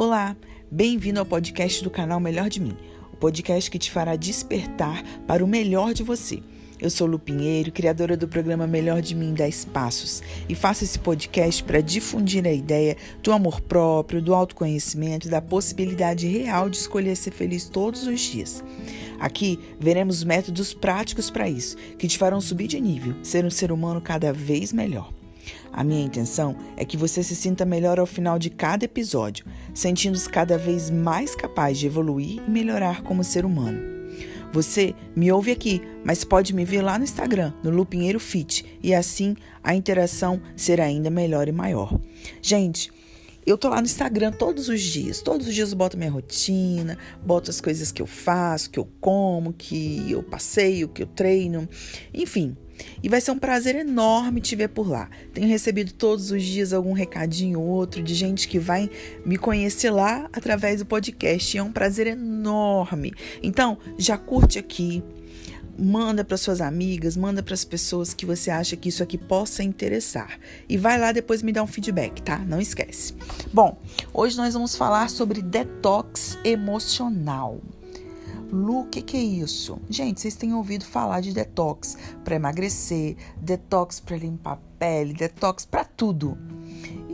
Olá, bem-vindo ao podcast do canal Melhor de Mim, o podcast que te fará despertar para o melhor de você. Eu sou Lu Pinheiro, criadora do programa Melhor de Mim 10 Passos, e faço esse podcast para difundir a ideia do amor próprio, do autoconhecimento e da possibilidade real de escolher ser feliz todos os dias. Aqui veremos métodos práticos para isso, que te farão subir de nível, ser um ser humano cada vez melhor. A minha intenção é que você se sinta melhor ao final de cada episódio, sentindo-se cada vez mais capaz de evoluir e melhorar como ser humano. Você me ouve aqui, mas pode me ver lá no Instagram, no Lupinheiro Fit, e assim a interação será ainda melhor e maior. Gente, eu tô lá no Instagram todos os dias. Todos os dias eu boto minha rotina, boto as coisas que eu faço, que eu como, que eu passeio, que eu treino, enfim. E vai ser um prazer enorme te ver por lá. Tenho recebido todos os dias algum recadinho ou outro de gente que vai me conhecer lá através do podcast. E é um prazer enorme. Então, já curte aqui, manda para suas amigas, manda para as pessoas que você acha que isso aqui possa interessar. E vai lá depois me dar um feedback, tá? Não esquece. Bom, hoje nós vamos falar sobre detox emocional. Lu, o que, que é isso? Gente, vocês têm ouvido falar de detox para emagrecer, detox para limpar a pele, detox para tudo.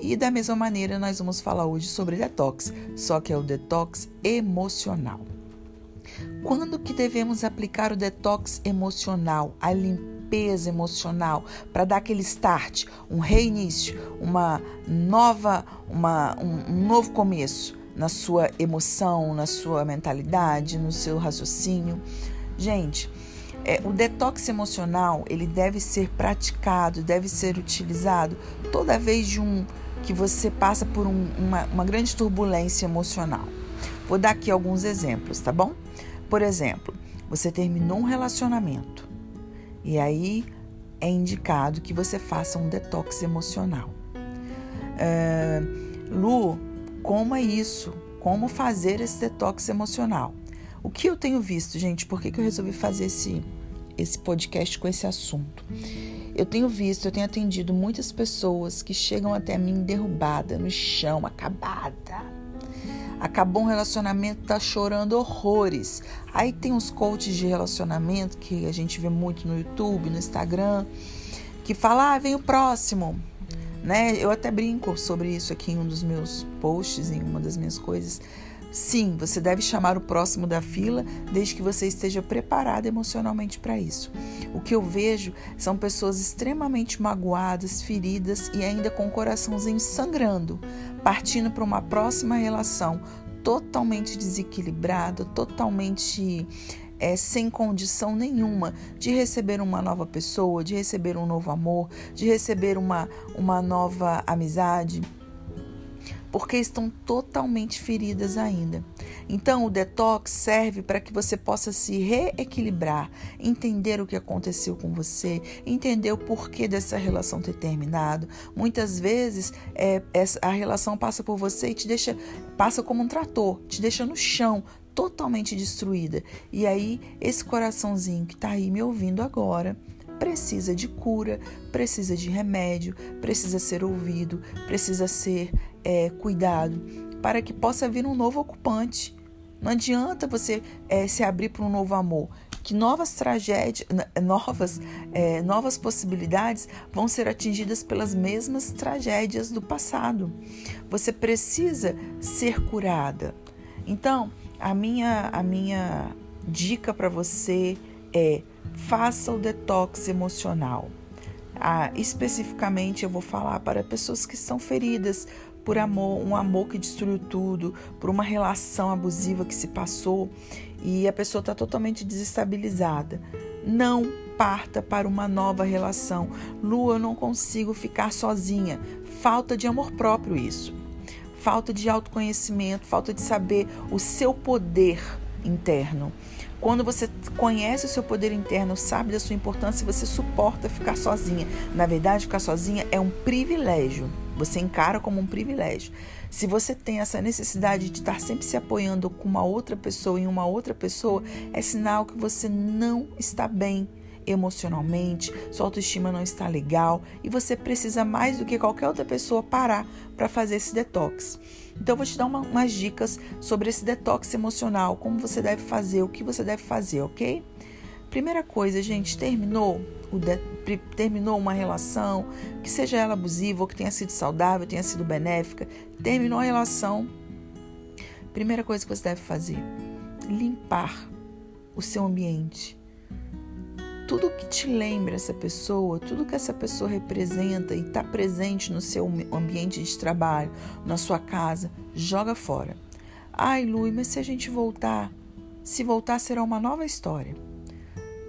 E da mesma maneira, nós vamos falar hoje sobre detox, só que é o detox emocional. Quando que devemos aplicar o detox emocional, a limpeza emocional, para dar aquele start, um reinício, uma nova, uma, um, um novo começo? Na sua emoção, na sua mentalidade, no seu raciocínio. Gente, é, o detox emocional ele deve ser praticado, deve ser utilizado toda vez de um que você passa por um, uma, uma grande turbulência emocional. Vou dar aqui alguns exemplos, tá bom? Por exemplo, você terminou um relacionamento e aí é indicado que você faça um detox emocional. É, Lu, como é isso? Como fazer esse detox emocional? O que eu tenho visto, gente? Por que, que eu resolvi fazer esse, esse podcast com esse assunto? Eu tenho visto, eu tenho atendido muitas pessoas que chegam até mim derrubada no chão, acabada. Acabou um relacionamento, tá chorando horrores. Aí tem uns coaches de relacionamento que a gente vê muito no YouTube, no Instagram, que fala: ah, vem o próximo né? Eu até brinco sobre isso aqui em um dos meus posts, em uma das minhas coisas. Sim, você deve chamar o próximo da fila desde que você esteja preparado emocionalmente para isso. O que eu vejo são pessoas extremamente magoadas, feridas e ainda com o coraçãozinho sangrando, partindo para uma próxima relação totalmente desequilibrada, totalmente é, sem condição nenhuma de receber uma nova pessoa, de receber um novo amor, de receber uma, uma nova amizade, porque estão totalmente feridas ainda. Então, o detox serve para que você possa se reequilibrar, entender o que aconteceu com você, entender o porquê dessa relação ter terminado. Muitas vezes é, a relação passa por você e te deixa, passa como um trator, te deixa no chão, totalmente destruída. E aí, esse coraçãozinho que está aí me ouvindo agora precisa de cura, precisa de remédio, precisa ser ouvido, precisa ser é, cuidado para que possa vir um novo ocupante. Não adianta você é, se abrir para um novo amor, que novas tragédias, novas, é, novas possibilidades vão ser atingidas pelas mesmas tragédias do passado. Você precisa ser curada. Então, a minha, a minha dica para você é faça o detox emocional. Ah, especificamente, eu vou falar para pessoas que estão feridas por amor, um amor que destruiu tudo, por uma relação abusiva que se passou e a pessoa está totalmente desestabilizada. Não parta para uma nova relação. Lu, eu não consigo ficar sozinha. Falta de amor próprio isso falta de autoconhecimento, falta de saber o seu poder interno. Quando você conhece o seu poder interno, sabe da sua importância, você suporta ficar sozinha. Na verdade, ficar sozinha é um privilégio. Você encara como um privilégio. Se você tem essa necessidade de estar sempre se apoiando com uma outra pessoa em uma outra pessoa, é sinal que você não está bem emocionalmente, sua autoestima não está legal e você precisa mais do que qualquer outra pessoa parar para fazer esse detox. Então, eu vou te dar uma, umas dicas sobre esse detox emocional, como você deve fazer, o que você deve fazer, ok? Primeira coisa, gente, terminou de, terminou uma relação, que seja ela abusiva ou que tenha sido saudável, tenha sido benéfica, terminou a relação. Primeira coisa que você deve fazer: limpar o seu ambiente. Tudo que te lembra essa pessoa, tudo que essa pessoa representa e está presente no seu ambiente de trabalho, na sua casa, joga fora. Ai, Lui, mas se a gente voltar, se voltar será uma nova história.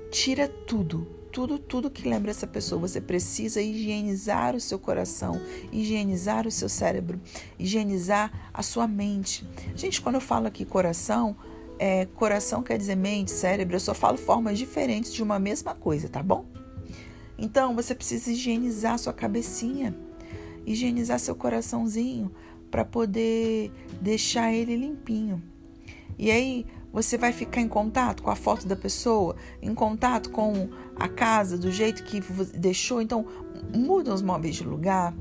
Tira tudo, tudo, tudo que lembra essa pessoa. Você precisa higienizar o seu coração, higienizar o seu cérebro, higienizar a sua mente. Gente, quando eu falo aqui coração, é, coração quer dizer mente, cérebro, eu só falo formas diferentes de uma mesma coisa, tá bom? Então, você precisa higienizar sua cabecinha, higienizar seu coraçãozinho para poder deixar ele limpinho. E aí, você vai ficar em contato com a foto da pessoa, em contato com a casa do jeito que deixou. Então, muda os móveis de lugar,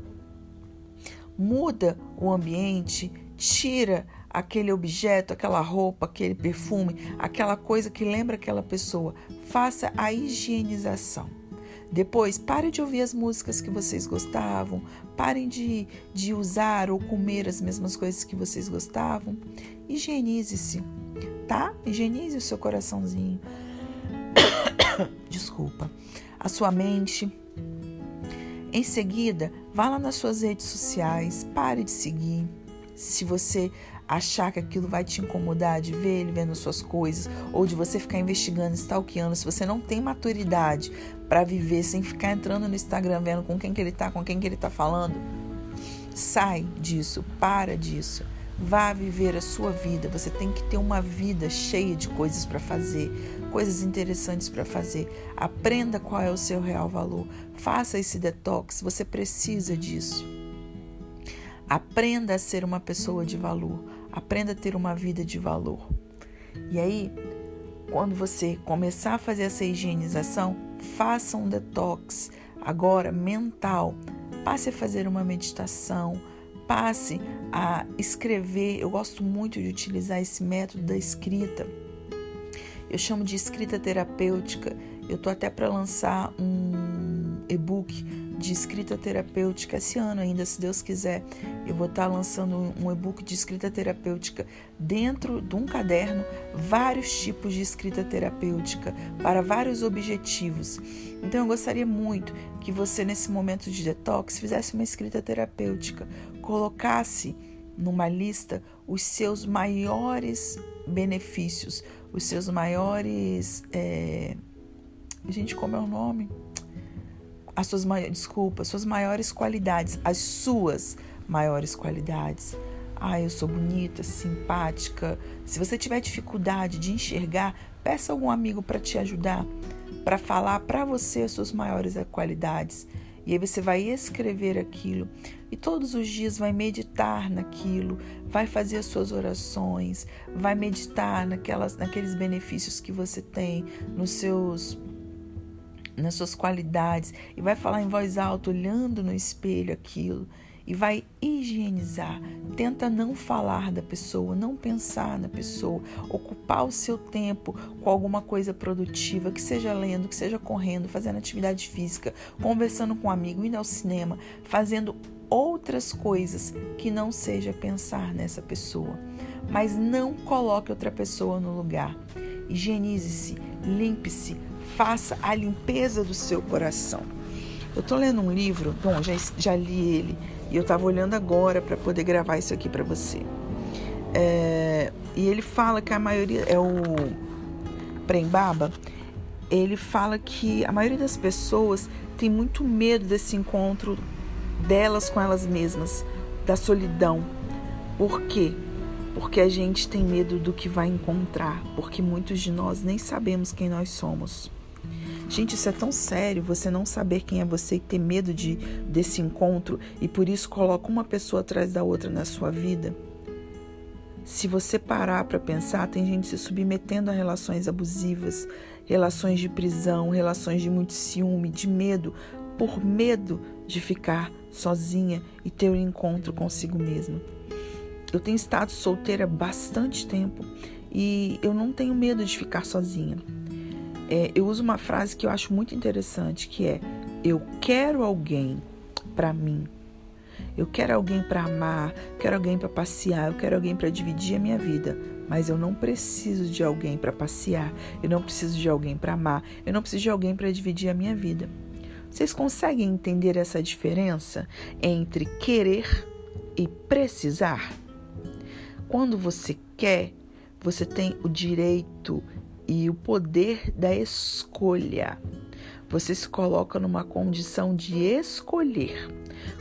muda o ambiente, tira aquele objeto, aquela roupa, aquele perfume, aquela coisa que lembra aquela pessoa. Faça a higienização. Depois, pare de ouvir as músicas que vocês gostavam, parem de, de usar ou comer as mesmas coisas que vocês gostavam. Higienize-se tá? Higienize o seu coraçãozinho. Desculpa. A sua mente. Em seguida, vá lá nas suas redes sociais, pare de seguir. Se você achar que aquilo vai te incomodar de ver ele vendo suas coisas ou de você ficar investigando, stalkeando, se você não tem maturidade para viver sem ficar entrando no Instagram vendo com quem que ele tá, com quem que ele tá falando, sai disso, para disso. Vá viver a sua vida. Você tem que ter uma vida cheia de coisas para fazer, coisas interessantes para fazer. Aprenda qual é o seu real valor. Faça esse detox. Você precisa disso. Aprenda a ser uma pessoa de valor. Aprenda a ter uma vida de valor. E aí, quando você começar a fazer essa higienização, faça um detox agora mental. Passe a fazer uma meditação passe a escrever. Eu gosto muito de utilizar esse método da escrita. Eu chamo de escrita terapêutica. Eu tô até para lançar um e-book de escrita terapêutica esse ano ainda, se Deus quiser. Eu vou estar lançando um e-book de escrita terapêutica dentro de um caderno, vários tipos de escrita terapêutica para vários objetivos. Então eu gostaria muito que você nesse momento de detox fizesse uma escrita terapêutica, colocasse numa lista os seus maiores benefícios, os seus maiores. É... Gente, como é o nome? As suas maiores. Suas maiores qualidades, as suas maiores qualidades. Ah, eu sou bonita, simpática. Se você tiver dificuldade de enxergar, peça algum amigo para te ajudar, para falar para você as suas maiores qualidades. E aí você vai escrever aquilo e todos os dias vai meditar naquilo, vai fazer as suas orações, vai meditar naquelas, naqueles benefícios que você tem, nos seus nas suas qualidades e vai falar em voz alta, olhando no espelho aquilo e vai higienizar. Tenta não falar da pessoa, não pensar na pessoa, ocupar o seu tempo com alguma coisa produtiva, que seja lendo, que seja correndo, fazendo atividade física, conversando com um amigo, indo ao cinema, fazendo outras coisas que não seja pensar nessa pessoa. Mas não coloque outra pessoa no lugar. Higienize-se, limpe-se, faça a limpeza do seu coração. Eu estou lendo um livro, bom, já, já li ele, e eu estava olhando agora para poder gravar isso aqui para você. É, e ele fala que a maioria é o Prembaba. Ele fala que a maioria das pessoas tem muito medo desse encontro delas com elas mesmas, da solidão. Por quê? Porque a gente tem medo do que vai encontrar, porque muitos de nós nem sabemos quem nós somos. Gente, isso é tão sério, você não saber quem é você e ter medo de, desse encontro e por isso coloca uma pessoa atrás da outra na sua vida. Se você parar para pensar, tem gente se submetendo a relações abusivas, relações de prisão, relações de muito ciúme, de medo, por medo de ficar sozinha e ter um encontro consigo mesma. Eu tenho estado solteira bastante tempo e eu não tenho medo de ficar sozinha. É, eu uso uma frase que eu acho muito interessante, que é: eu quero alguém para mim. Eu quero alguém para amar, quero alguém para passear, eu quero alguém para dividir a minha vida, mas eu não preciso de alguém para passear, eu não preciso de alguém para amar, eu não preciso de alguém para dividir a minha vida. Vocês conseguem entender essa diferença entre querer e precisar? Quando você quer, você tem o direito e o poder da escolha. Você se coloca numa condição de escolher.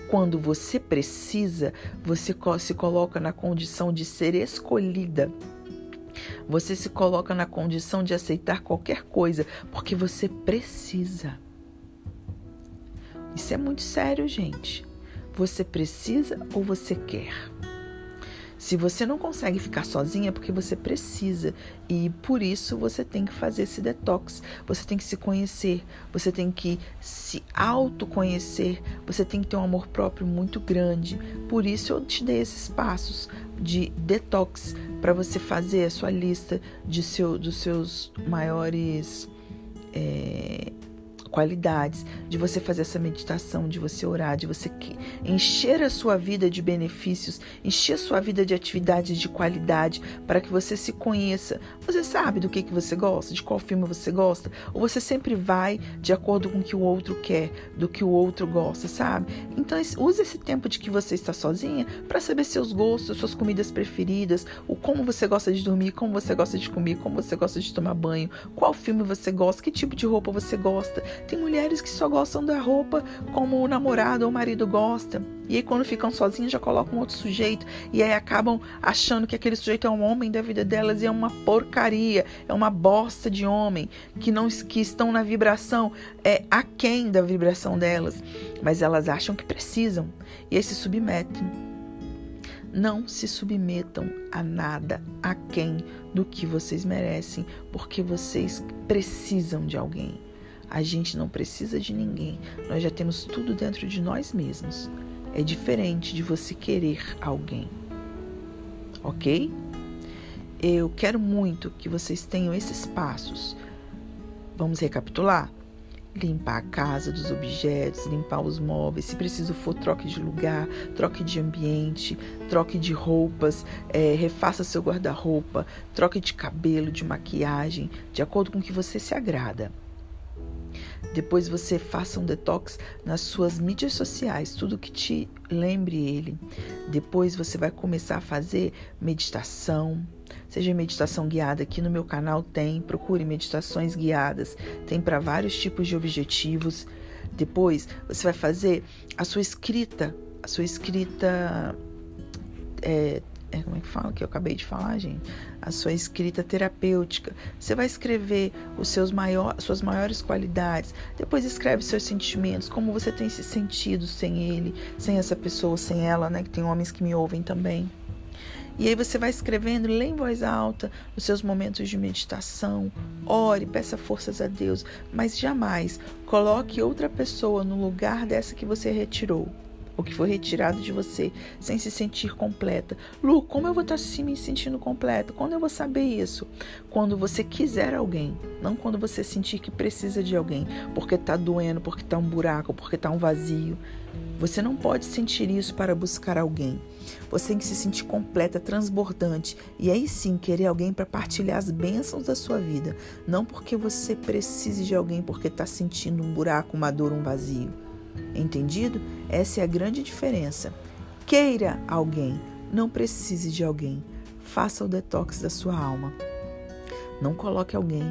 Quando você precisa, você se coloca na condição de ser escolhida. Você se coloca na condição de aceitar qualquer coisa porque você precisa. Isso é muito sério, gente. Você precisa ou você quer? Se você não consegue ficar sozinha é porque você precisa e por isso você tem que fazer esse detox. Você tem que se conhecer, você tem que se autoconhecer, você tem que ter um amor próprio muito grande. Por isso eu te dei esses passos de detox para você fazer a sua lista de seu, dos seus maiores é, qualidades, de você fazer essa meditação, de você orar, de você encher a sua vida de benefícios, encher a sua vida de atividades de qualidade para que você se conheça. Você sabe do que, que você gosta, de qual filme você gosta, ou você sempre vai de acordo com o que o outro quer, do que o outro gosta, sabe? Então use esse tempo de que você está sozinha para saber seus gostos, suas comidas preferidas, o como você gosta de dormir, como você gosta de comer, como você gosta de tomar banho, qual filme você gosta, que tipo de roupa você gosta. Tem mulheres que só gostam da roupa como o namorado ou o marido gosta. E aí, quando ficam sozinhas, já colocam outro sujeito. E aí acabam achando que aquele sujeito é um homem da vida delas e é uma porcaria, é uma bosta de homem, que não que estão na vibração, é aquém da vibração delas. Mas elas acham que precisam. E aí se submetem. Não se submetam a nada, a quem do que vocês merecem, porque vocês precisam de alguém. A gente não precisa de ninguém, nós já temos tudo dentro de nós mesmos. É diferente de você querer alguém, ok? Eu quero muito que vocês tenham esses passos. Vamos recapitular? Limpar a casa dos objetos, limpar os móveis. Se preciso for, troque de lugar, troque de ambiente, troque de roupas, é, refaça seu guarda-roupa, troque de cabelo, de maquiagem, de acordo com o que você se agrada. Depois você faça um detox nas suas mídias sociais, tudo que te lembre ele. Depois você vai começar a fazer meditação, seja meditação guiada. Aqui no meu canal tem, procure meditações guiadas. Tem para vários tipos de objetivos. Depois você vai fazer a sua escrita, a sua escrita é, é, como é que fala que eu acabei de falar, gente? A sua escrita terapêutica. Você vai escrever os seus maior, suas maiores qualidades. Depois escreve seus sentimentos, como você tem se sentido sem ele, sem essa pessoa, sem ela, né? Que tem homens que me ouvem também. E aí você vai escrevendo, lê em voz alta os seus momentos de meditação, ore, peça forças a Deus, mas jamais coloque outra pessoa no lugar dessa que você retirou o que foi retirado de você, sem se sentir completa. Lu, como eu vou estar assim me sentindo completa? Quando eu vou saber isso? Quando você quiser alguém, não quando você sentir que precisa de alguém, porque está doendo, porque está um buraco, porque está um vazio. Você não pode sentir isso para buscar alguém. Você tem que se sentir completa, transbordante e aí sim querer alguém para partilhar as bênçãos da sua vida, não porque você precise de alguém porque está sentindo um buraco, uma dor, um vazio. Entendido? Essa é a grande diferença. Queira alguém, não precise de alguém. Faça o detox da sua alma. Não coloque alguém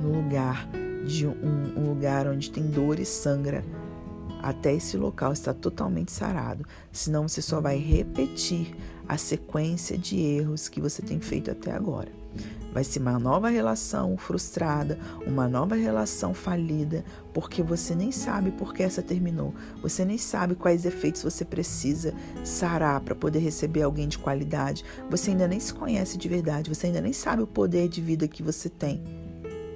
no lugar de um, um lugar onde tem dor e sangra até esse local estar totalmente sarado, senão você só vai repetir a sequência de erros que você tem feito até agora. Vai ser uma nova relação frustrada, uma nova relação falida, porque você nem sabe por que essa terminou. Você nem sabe quais efeitos você precisa sarar para poder receber alguém de qualidade. Você ainda nem se conhece de verdade, você ainda nem sabe o poder de vida que você tem.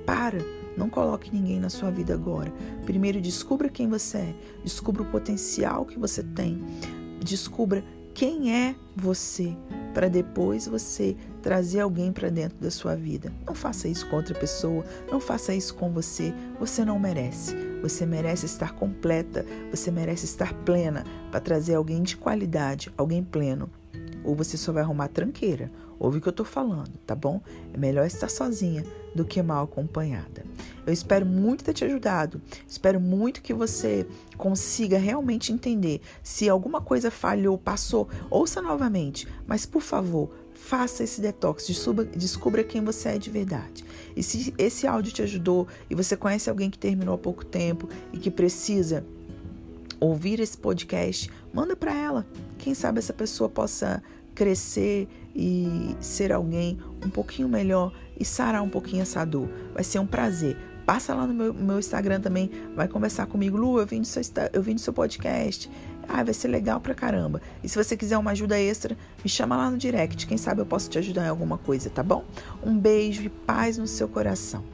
Para, não coloque ninguém na sua vida agora. Primeiro descubra quem você é, descubra o potencial que você tem, descubra quem é você para depois você trazer alguém para dentro da sua vida. Não faça isso com outra pessoa, não faça isso com você. Você não merece. Você merece estar completa, você merece estar plena para trazer alguém de qualidade, alguém pleno. Ou você só vai arrumar tranqueira. Ouve o que eu estou falando, tá bom? É melhor estar sozinha do que mal acompanhada. Eu espero muito ter te ajudado. Espero muito que você consiga realmente entender. Se alguma coisa falhou, passou, ouça novamente. Mas, por favor, faça esse detox, descubra quem você é de verdade. E se esse áudio te ajudou e você conhece alguém que terminou há pouco tempo e que precisa ouvir esse podcast, manda para ela. Quem sabe essa pessoa possa crescer e ser alguém um pouquinho melhor e sarar um pouquinho essa dor. Vai ser um prazer. Passa lá no meu, meu Instagram também, vai conversar comigo. Lu, eu vim, do seu, eu vim do seu podcast. Ah, vai ser legal pra caramba. E se você quiser uma ajuda extra, me chama lá no direct. Quem sabe eu posso te ajudar em alguma coisa, tá bom? Um beijo e paz no seu coração.